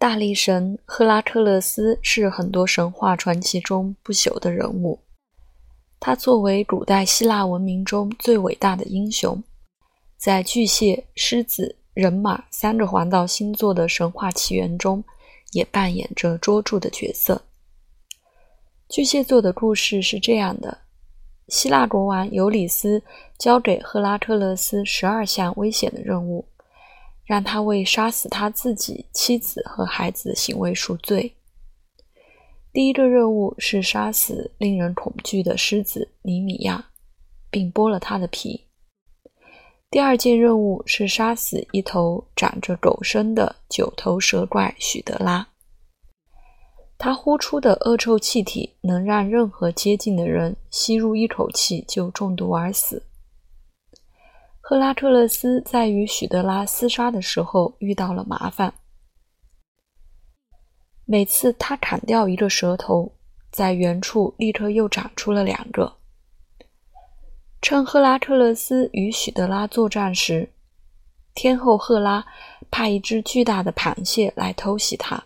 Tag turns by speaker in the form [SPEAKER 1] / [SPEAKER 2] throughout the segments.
[SPEAKER 1] 大力神赫拉克勒斯是很多神话传奇中不朽的人物。他作为古代希腊文明中最伟大的英雄，在巨蟹、狮子、人马三个环道星座的神话起源中，也扮演着捉住的角色。巨蟹座的故事是这样的：希腊国王尤里斯交给赫拉克勒斯十二项危险的任务。让他为杀死他自己妻子和孩子的行为赎罪。第一个任务是杀死令人恐惧的狮子尼米亚，并剥了他的皮。第二件任务是杀死一头长着狗身的九头蛇怪许德拉。他呼出的恶臭气体能让任何接近的人吸入一口气就中毒而死。赫拉克勒斯在与许德拉厮杀的时候遇到了麻烦。每次他砍掉一个舌头，在原处立刻又长出了两个。趁赫拉克勒斯与许德拉作战时，天后赫拉派一只巨大的螃蟹来偷袭他。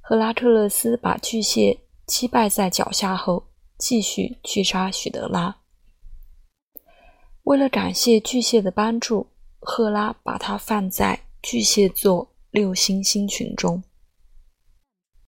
[SPEAKER 1] 赫拉克勒斯把巨蟹击败在脚下后，继续去杀许德拉。为了感谢巨蟹的帮助，赫拉把它放在巨蟹座六星星群中。